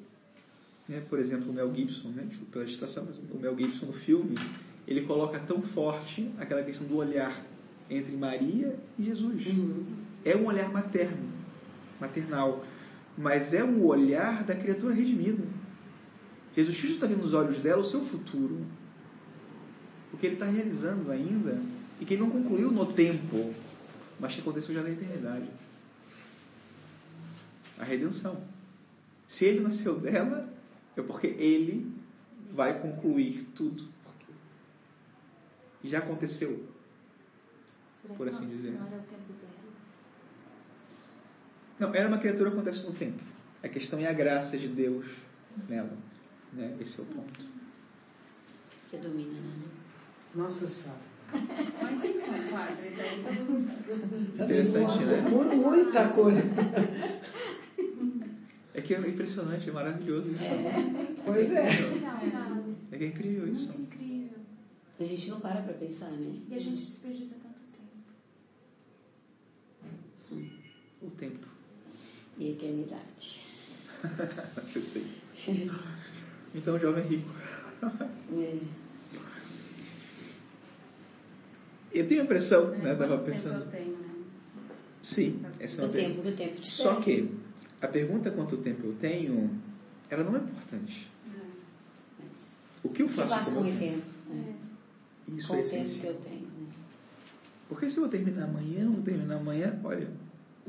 né, por exemplo, o Mel Gibson, né, desculpa pela distração, mas o Mel Gibson no filme, ele coloca tão forte aquela questão do olhar entre Maria e Jesus. É um olhar materno, maternal, mas é um olhar da criatura redimida. Jesus Cristo está vendo nos olhos dela o seu futuro, o que ele está realizando ainda e que ele não concluiu no tempo, mas que aconteceu já na eternidade. A redenção. Se ele nasceu dela, é porque ele vai concluir tudo. Já aconteceu. Será Por que assim dizer. Senhora é o tempo zero? Não, ela é uma criatura que acontece no tempo. A questão é a graça de Deus nela. Né? Esse é o ponto. Predomina, né? Nossa Senhora. Mas então, padre, daí mundo. Interessante, né? Mu- Muita coisa. É que é impressionante, é maravilhoso isso. Pois é. Especial, padre. É que é incrível isso. Muito incrível. A gente não para pra pensar, né? E a gente desperdiça tanto tempo. O tempo. E eternidade. Eu sei. Então, o jovem rico. É. Eu tenho a impressão, É, né? Tempo pensando. eu tenho, né? Sim, essa é O uma tempo que o tempo te Só que a pergunta quanto tempo eu tenho, ela não é importante. Mas, O que eu o que eu faço, faço com o eu tempo? né? tenho? Isso Com é o tempo que eu tenho. Né? Porque se eu vou terminar amanhã, não terminar amanhã, olha,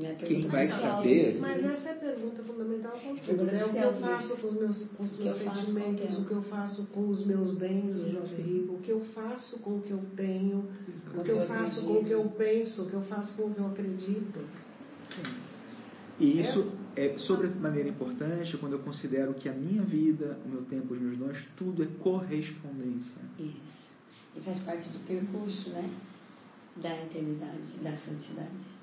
Minha Quem vai saber- né? Mas essa é a pergunta fundamental com tudo. Né? O que eu né? faço com os meus, com os meus sentimentos, o que eu faço com os meus bens, o jovem rico, o que eu faço com o que eu tenho, o que eu faço com o que eu penso, o que eu faço com o que eu acredito. E isso é sobremaneira importante quando eu considero que a minha vida, o meu tempo, os meus dons, tudo é correspondência. Isso. E faz parte do percurso, né? Da eternidade, da santidade.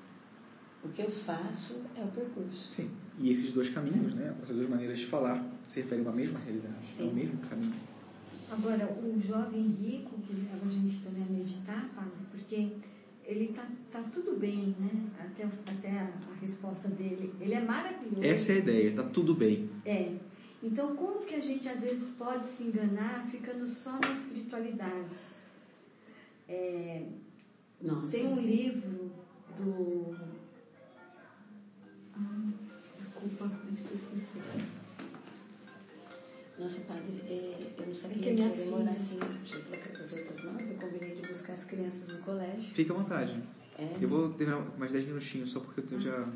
O que eu faço é o percurso. Sim. E esses dois caminhos, né, essas duas maneiras de falar, se referem a uma mesma realidade, Sim. ao mesmo caminho. Agora, o jovem rico, que leva a gente também a meditar, padre, porque ele tá, tá tudo bem, né? Até, até a, a resposta dele. Ele é maravilhoso. Essa é a ideia, tá tudo bem. É. Então, como que a gente às vezes pode se enganar ficando só na espiritualidade? É, Nossa. tem um livro do. Ah, desculpa, acho que eu esqueci. Nossa, padre, é, eu não sabia É que que ia demorar assim. Eu colocar com as outras nove. Eu combinei de buscar as crianças no colégio. Fica à vontade. É. Eu vou terminar mais 10 minutinhos, só porque eu já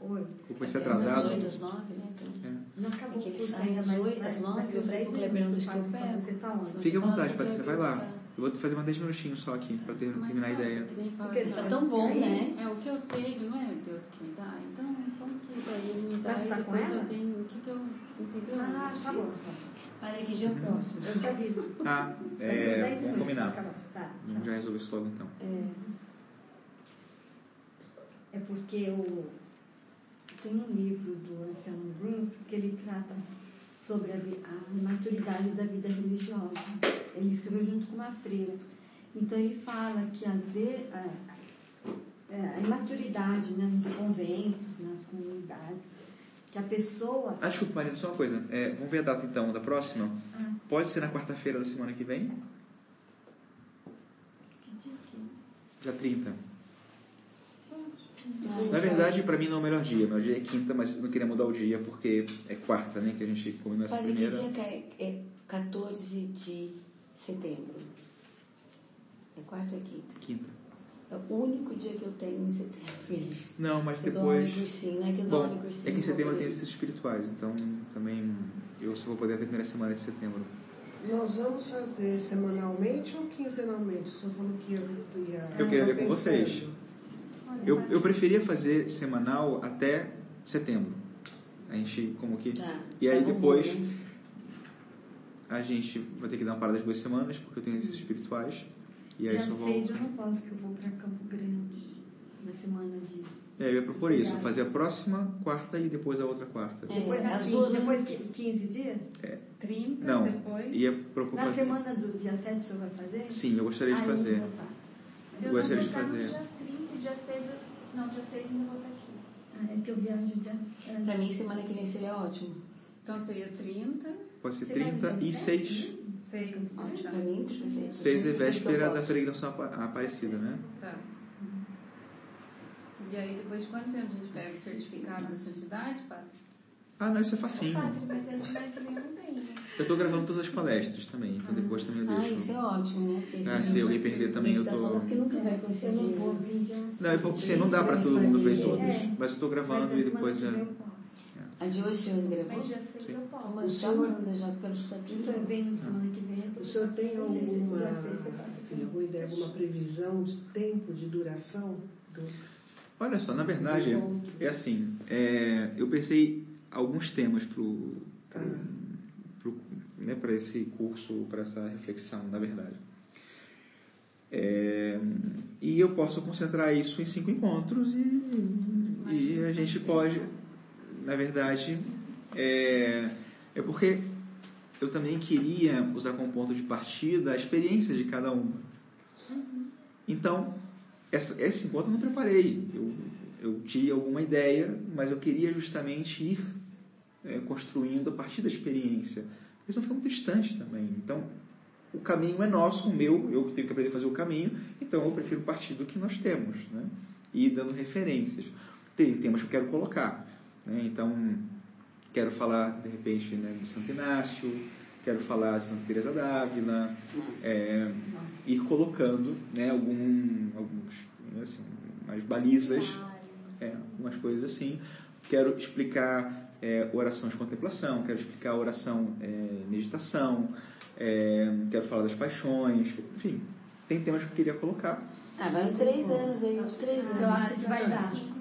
Oi. eu comecei Até atrasado. Das 8 às 9, né? Então, É. Não acabou É que o ele curso sai ainda, às mas oito, às nove, daqui eu uns falei 10 pro Kleber, que eu Fábio, pego? Você tá onde? Fique à vontade, que Patrícia, eu vai lá. Eu vou fazer mais 10 minutinhos só aqui, para ter, terminar a ideia. que Porque assim, Tá tão bom, né? É, o que eu tenho não é Deus que me dá, então que daí ele me dá Mas e tá com depois ela? eu tenho. O que que eu. Entendeu? Ah, É tá bom. difícil. Padre, que dia é o próximo? Eu te aviso. Ah, uns é, 10 vamos combinar. acabar. Tá, Vamos já resolver isso logo então. É, É porque o, tem um livro do Anselmo Bruns que ele trata sobre a, a maturidade da vida religiosa. Ele escreveu junto com uma freira. Então ele fala que às vezes a, a- imaturidade né, nos conventos, nas comunidades, que a pessoa Ah, desculpa, Marina, só uma coisa. É, vamos ver a data então da próxima? Ah. Pode ser na quarta-feira da semana que vem? que dia que é? Dia 30. Na verdade, para mim não é o melhor dia. Meu dia é quinta, mas não queria mudar o dia porque é quarta, né? Que a gente combinou essa Padre, que primeira. dia que é? É 14 de setembro. É quarta ou é quinta? Quinta. É o único dia que eu tenho em setembro. Não, mas Eu dou depois. cursinho, não é que eu dou em Bom, cursinho. é que em setembro tem exercícios espirituais, então também eu só vou poder ter a primeira semana de setembro. Nós vamos fazer semanalmente ou quinzenalmente? O senhor falou que ia. ia Eu queria ver tá com vocês. Olha, Eu, eu preferia fazer semanal até setembro. A gente, como que. Tá, E aí tá bom, depois né? a gente vai ter que dar uma parada de duas semanas, porque eu tenho exercícios espirituais. E aí Dia só 6 volto. eu não posso, que eu vou para Campo Grande na semana de. É, eu ia propor isso, fazer a próxima quarta e depois a outra quarta. É, Depois, na as 15, duas, né? depois que 15 dias? 30 Não, depois. ia propor Na fazer. semana do dia 7 o senhor vai fazer? Sim, eu gostaria de Ah, eu fazer. estar. Eu gostaria vou de fazer. dia 30, dia 6. eu- Não, dia 6 eu não vou estar aqui. Ah, é que eu viajo dia. Pra mim, semana que vem seria ótimo. Então seria 30, Pode ser Você vai no 30 e dia 6. 6. Ótimo pra mim. 6 é eu véspera da peregrinação apa- aparecida, né? Tá. E aí, depois de quanto tempo a gente pega o certificado da santidade, padre? Ah, não, isso é facinho. Padre, mas que vem eu não. Eu tô gravando todas as palestras também, então depois também eu Ah, deixo. isso é ótimo, né? Porque Ah, se gente- alguém perder também, eu tá tô- falando que nunca vai Eu conseguir. não vou vir dia Não, eu falo que você não dá pra todo mundo ver todos, É. mas eu tô gravando e depois já. Vem eu. A de hoje senhor gravou? Mas 6 Sim. eu posso. mas O já senhor- manda, já que eu quero escutar tudo. Então eu venho semana que vem. O senhor tem alguma, Dia 6 eu faço. assim, alguma ideia, alguma previsão de tempo de duração? Do... Olha só, na verdade, é assim, é, eu pensei alguns temas pro, pro, pro, né, para esse curso, para essa reflexão, na verdade. É, e eu posso concentrar isso em cinco encontros e, e a gente pode, na verdade, é, é porque eu também queria usar como ponto de partida a experiência de cada uma. Então, essa, esse encontro eu não preparei. Eu, eu tinha alguma ideia, mas eu queria justamente ir é, construindo a partir da experiência. Porque senão fica muito distante também. Então, o caminho é nosso, o meu, eu tenho que aprender a fazer o caminho, então eu prefiro partir do que nós temos, né? E dando referências. Tem temas que eu quero colocar, né? Então, quero falar, de repente, né, de Santo Inácio, quero falar de Santa Teresa d'Ávila, é, ir colocando né, algum, alguns, assim, umas balizas, é, algumas coisas assim. Quero explicar é, oração de contemplação, quero explicar oração é, meditação, é, quero falar das paixões, enfim, tem temas que eu queria colocar. Ah, vai uns três anos aí, uns três Eu anos. acho que vai dar. Cinco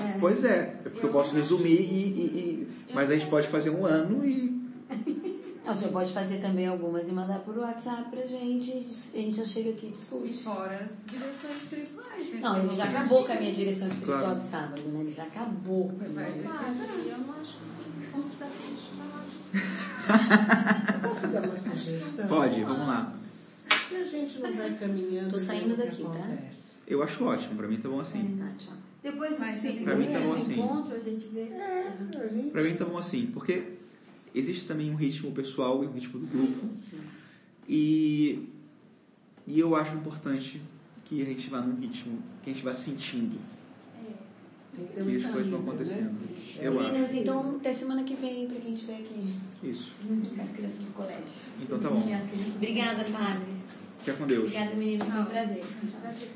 é. É. Pois é, é porque eu posso resumir, e, e- e- mas a gente pode fazer um ano e Ah, o senhor pode fazer também algumas e mandar por WhatsApp pra gente. A gente já chega aqui e E discute. fora as direções espirituais, né? Não, ele já acabou com a minha direção espiritual Claro. de sábado, né? Ele já acabou. com a Vai minha. Padre, eu não acho que dá pra gente falar disso. Posso dar uma sugestão? pode, vamos lá. E a gente não vai caminhando. Tô saindo daqui, tá? Eu acho ótimo, pra mim tá bom assim. Ah, tchau. Depois do segundo pra mim tá bom assim. encontro, a gente vê. É, a gente... Pra mim tá bom assim, porque existe também um ritmo pessoal e um ritmo do grupo. E, e eu acho importante que a gente vá num ritmo que a gente vá sentindo Tem que um as coisas vão saída, acontecendo. né? Eu acho. Meninas, então até semana que vem pra quem estiver aqui. Isso. Buscar as crianças do colégio. Então tá bom. Obrigada, padre. Fica com Deus. Obrigada, meninos. Foi um prazer.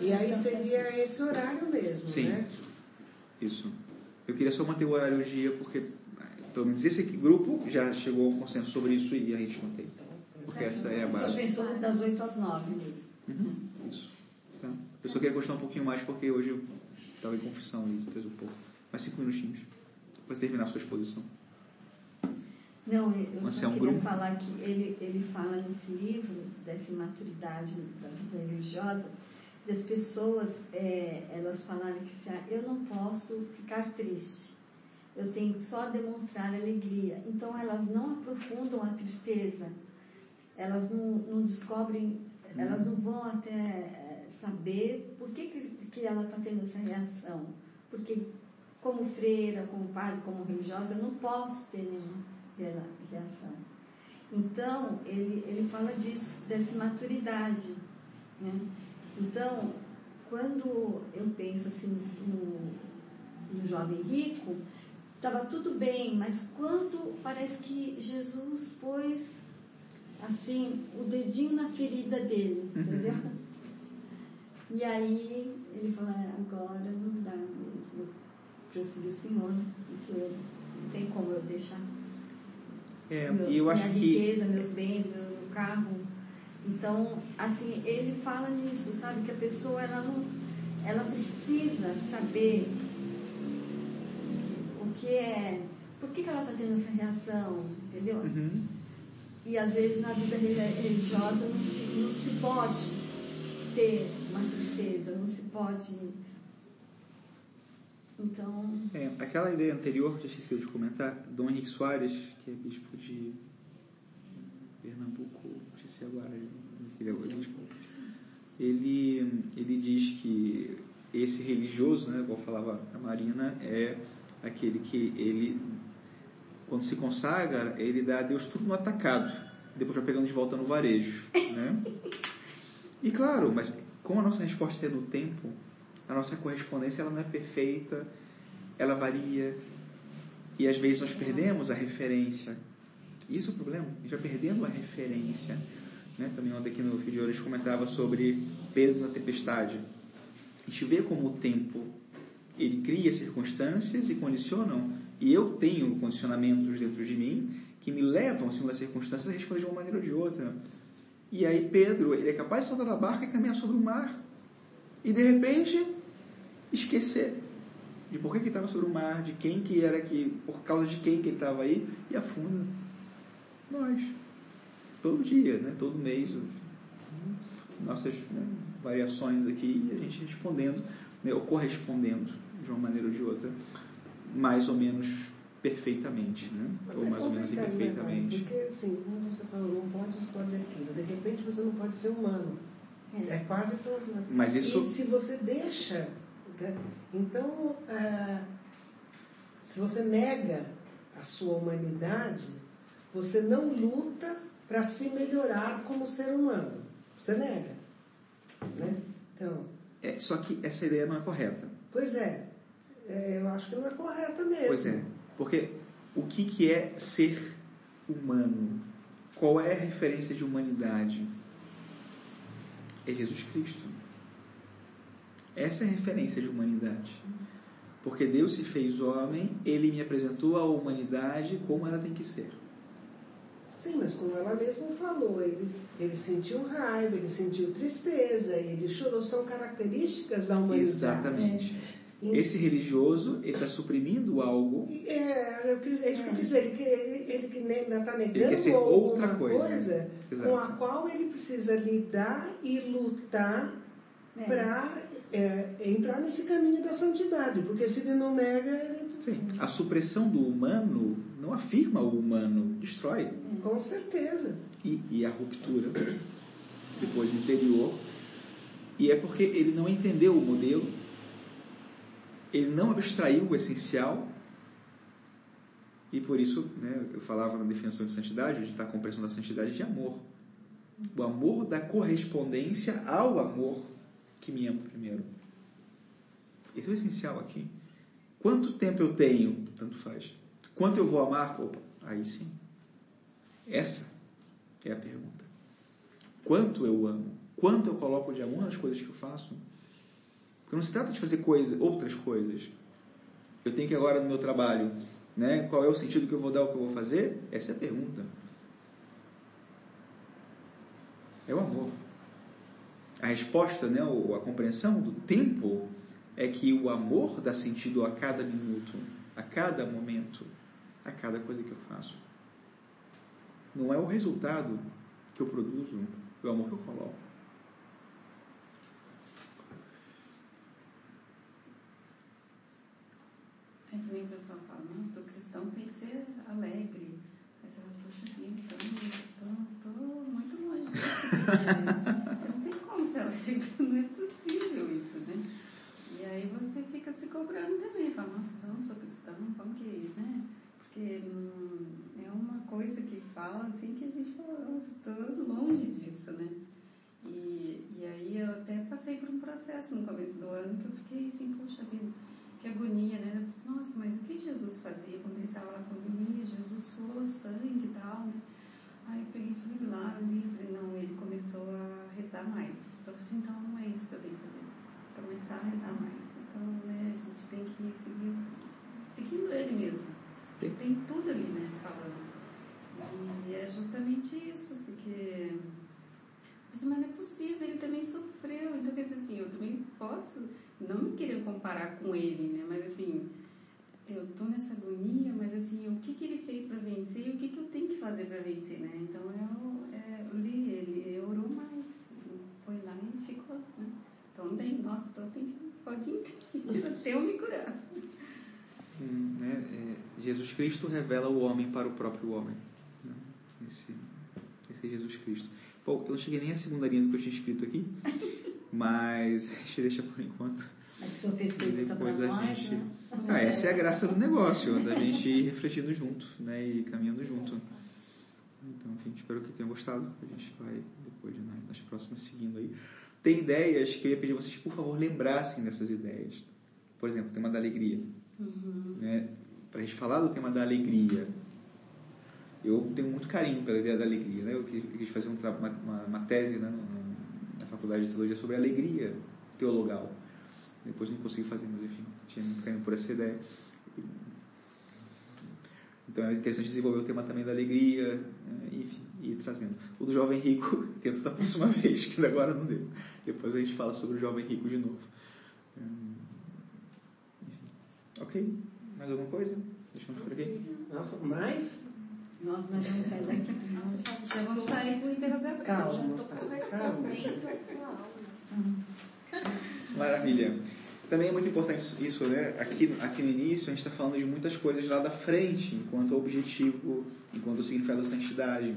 E aí seria esse horário mesmo, Sim. né? Isso. Eu queria só manter o horário do dia, porque pelo menos esse aqui, grupo já chegou a um consenso sobre isso e a gente mantém. Porque essa é a base. pensou das 8 às 9 mesmo. Uhum, isso. Tá. Eu só queria gostar um pouquinho mais porque hoje eu estava em confissão e fez um pouco. Mais cinco minutinhos. Depois terminar a sua exposição. Não, eu Mas só é um queria grupo? falar que ele, ele fala nesse livro, dessa imaturidade da vida religiosa, das pessoas, é, elas falarem que se, ah, eu não posso ficar triste, eu tenho que só demonstrar alegria. Então elas não aprofundam a tristeza, elas não, não descobrem, elas não vão até é, saber por que, que, que ela está tendo essa reação. Porque como freira, como padre, como religiosa, eu não posso ter nenhuma rela- reação. Então, ele, ele fala disso, dessa maturidade. Né? Então, quando eu penso assim no, no jovem rico, estava tudo bem, mas quando parece que Jesus pôs assim o dedinho na ferida dele, Uhum. entendeu? E aí ele falou, "É, agora não dá mesmo para eu seguir o Senhor, porque não tem como eu deixar É, meu- eu acho minha que riqueza, meus bens, meu, carro. Então, assim, ele fala nisso, sabe? Que a pessoa, ela não... Ela precisa saber o que é... Por que, que ela está tendo essa reação, entendeu? Uhum. E às vezes na vida reli- religiosa não se, não se pode ter uma tristeza, não se pode... Então, É, aquela ideia anterior que eu esqueci de comentar, Dom Henrique Soares, que é bispo de Pernambuco, esqueci agora, ele é o bispo, ele, ele diz que esse religioso, né, igual falava a Marina, é aquele que ele, quando se consagra, ele dá a Deus tudo no atacado, depois vai pegando de volta no varejo, né? E claro, mas como a nossa resposta é no tempo, a nossa correspondência ela não é perfeita, ela varia e às vezes nós perdemos a referência. Isso é o problema, a gente vai perdendo a referência. Né? Também ontem aqui no de Horas comentava sobre Pedro na tempestade. A gente vê como o tempo ele cria circunstâncias e condicionam, e eu tenho condicionamentos dentro de mim que me levam, segundo as circunstâncias, a responder de uma maneira ou de outra. E aí Pedro, ele é capaz de saltar da barca e caminhar sobre o mar. E de repente, esquecer de por que que estava sobre o mar, de quem que era que, por causa de quem que ele estava aí, e afunda. Nós. Todo dia, né? todo mês, nossas né, variações aqui, e a gente respondendo, né, ou correspondendo de uma maneira ou de outra, mais ou menos perfeitamente, né? Mas ou é mais ou menos né, imperfeitamente. Porque, assim, como você falou, não pode isso, pode aquilo. De repente você não pode ser humano. é. É quase todos nós. Mas isso- E se você deixa. Né, Então, ah, se você nega a sua humanidade, você não luta para se melhorar como ser humano. Você nega. Né? Então, É, só que essa ideia não é correta. pois é, é, eu acho que não é correta mesmo. Pois é, porque o que, que é ser humano? Qual é a referência de humanidade? É Jesus Cristo. Essa é a referência de humanidade. Porque Deus se fez homem, ele me apresentou a humanidade como ela tem que ser. Sim, mas como ela mesma falou, ele, ele sentiu raiva, ele sentiu tristeza, ele chorou, são características da humanidade. Exatamente. E- Esse religioso, ele está suprimindo algo É, quis- é isso que eu quis dizer, ele, ele, ele está negando quer ser alguma outra coisa. Exato. com a qual ele precisa lidar e lutar É. para entrar nesse caminho da santidade, porque se ele não nega, ele, Sim, a supressão do humano não afirma o humano, destrói. com certeza. e, e a ruptura depois interior e é porque ele não entendeu o modelo ele não abstraiu o essencial e por isso né, eu falava na definição de santidade a gente está com a compreensão da santidade de amor o amor da correspondência ao amor que me ama primeiro esse é o essencial aqui quanto tempo eu tenho tanto faz quanto eu vou amar opa aí sim essa é a pergunta. Quanto eu amo? Quanto eu coloco de amor nas coisas que eu faço? Porque não se trata de fazer coisa, outras coisas. Eu tenho que agora no meu trabalho, né? Qual é o sentido que eu vou dar ao que eu vou fazer? Essa é a pergunta. É o amor. A resposta, né, ou a compreensão do tempo é que o amor dá sentido a cada minuto, a cada momento, a cada coisa que eu faço. Não é o resultado que eu produzo, é o amor que eu coloco. É que nem o pessoal fala, nossa, o cristão tem que ser alegre. Aí você fala, poxa então tô, tô muito longe disso. porque Você não tem como ser alegre, não é possível isso, né? E aí você fica se cobrando também, fala, nossa, então eu sou cristão, como que, né? Porque hum, é uma coisa que fala assim que a gente fala, nossa, tô longe disso, né? E, e aí eu até passei por um processo no começo do ano que eu fiquei assim, poxa vida, que agonia, né? Eu falei assim, nossa, mas o que Jesus fazia quando ele estava lá com agonia? Jesus suou sangue e tal, né? Aí eu peguei e fui lá no livro e não, ele começou a rezar mais. Então eu falei assim, então não é isso que eu tenho que fazer. Começar a rezar mais. Então, né, a gente tem que seguir, seguindo ele mesmo. Sim. Tem tudo ali, né, falando. E é justamente isso, porque mas não é possível, ele também sofreu. Então, quer dizer assim, eu também posso não me querer comparar com ele, né? Mas assim, eu tô nessa agonia, mas assim, o que que ele fez para vencer e o que que eu tenho que fazer para vencer, né? Então, eu, é, eu li ele, orou mais, foi lá e ficou, né? Então, tem, nossa, então tem que pode ir até eu me curar. Hum, né? É, Jesus Cristo revela o homem para o próprio homem. Né? Esse, esse é Jesus Cristo. Bom, eu não cheguei nem à segunda linha do que eu tinha escrito aqui, mas a gente deixa por enquanto. É que o senhor fez pergunta depois a nós, gente. né? Ah, essa é a graça do negócio, da gente ir refletindo junto, né? E caminhando junto. Então, enfim, espero que tenham gostado. A gente vai depois né, nas próximas seguindo aí. Tem ideias que eu ia pedir vocês, por favor, lembrassem dessas ideias. Por exemplo, o tema da alegria. Né? Para a gente falar do tema da alegria, eu tenho muito carinho pela ideia da alegria. Né? Eu quis, fazer um uma, uma, uma tese né, na faculdade de teologia sobre alegria teologal. Depois não consegui fazer, mas enfim, tinha muito carinho por essa ideia. Então é interessante desenvolver o tema também da alegria, né, enfim, e ir trazendo. O do jovem rico, tento da próxima vez, que agora não deu. Depois a gente fala sobre o jovem rico de novo. Hum. Ok? Mais alguma coisa? Deixamos por aqui? Nossa, mas Nós, nós vamos sair daqui. Já vamos sair com interrogação. Calma. Já estou correspondendo à sua aula. Maravilha. Também é muito importante isso, né? Aqui, aqui no início a gente está falando de muitas coisas lá da frente, enquanto objetivo, enquanto significado da santidade.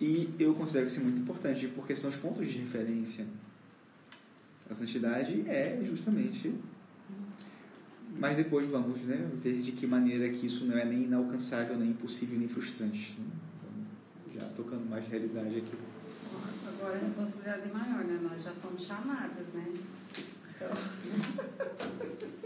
E eu considero isso muito importante, porque são os pontos de referência. A santidade é justamente. Mas depois vamos né, ver de que maneira que isso não é nem inalcançável, nem impossível, nem frustrante. né? Então, já tocando mais realidade aqui. Agora a responsabilidade é maior, né? Nós já fomos chamadas, né? Então,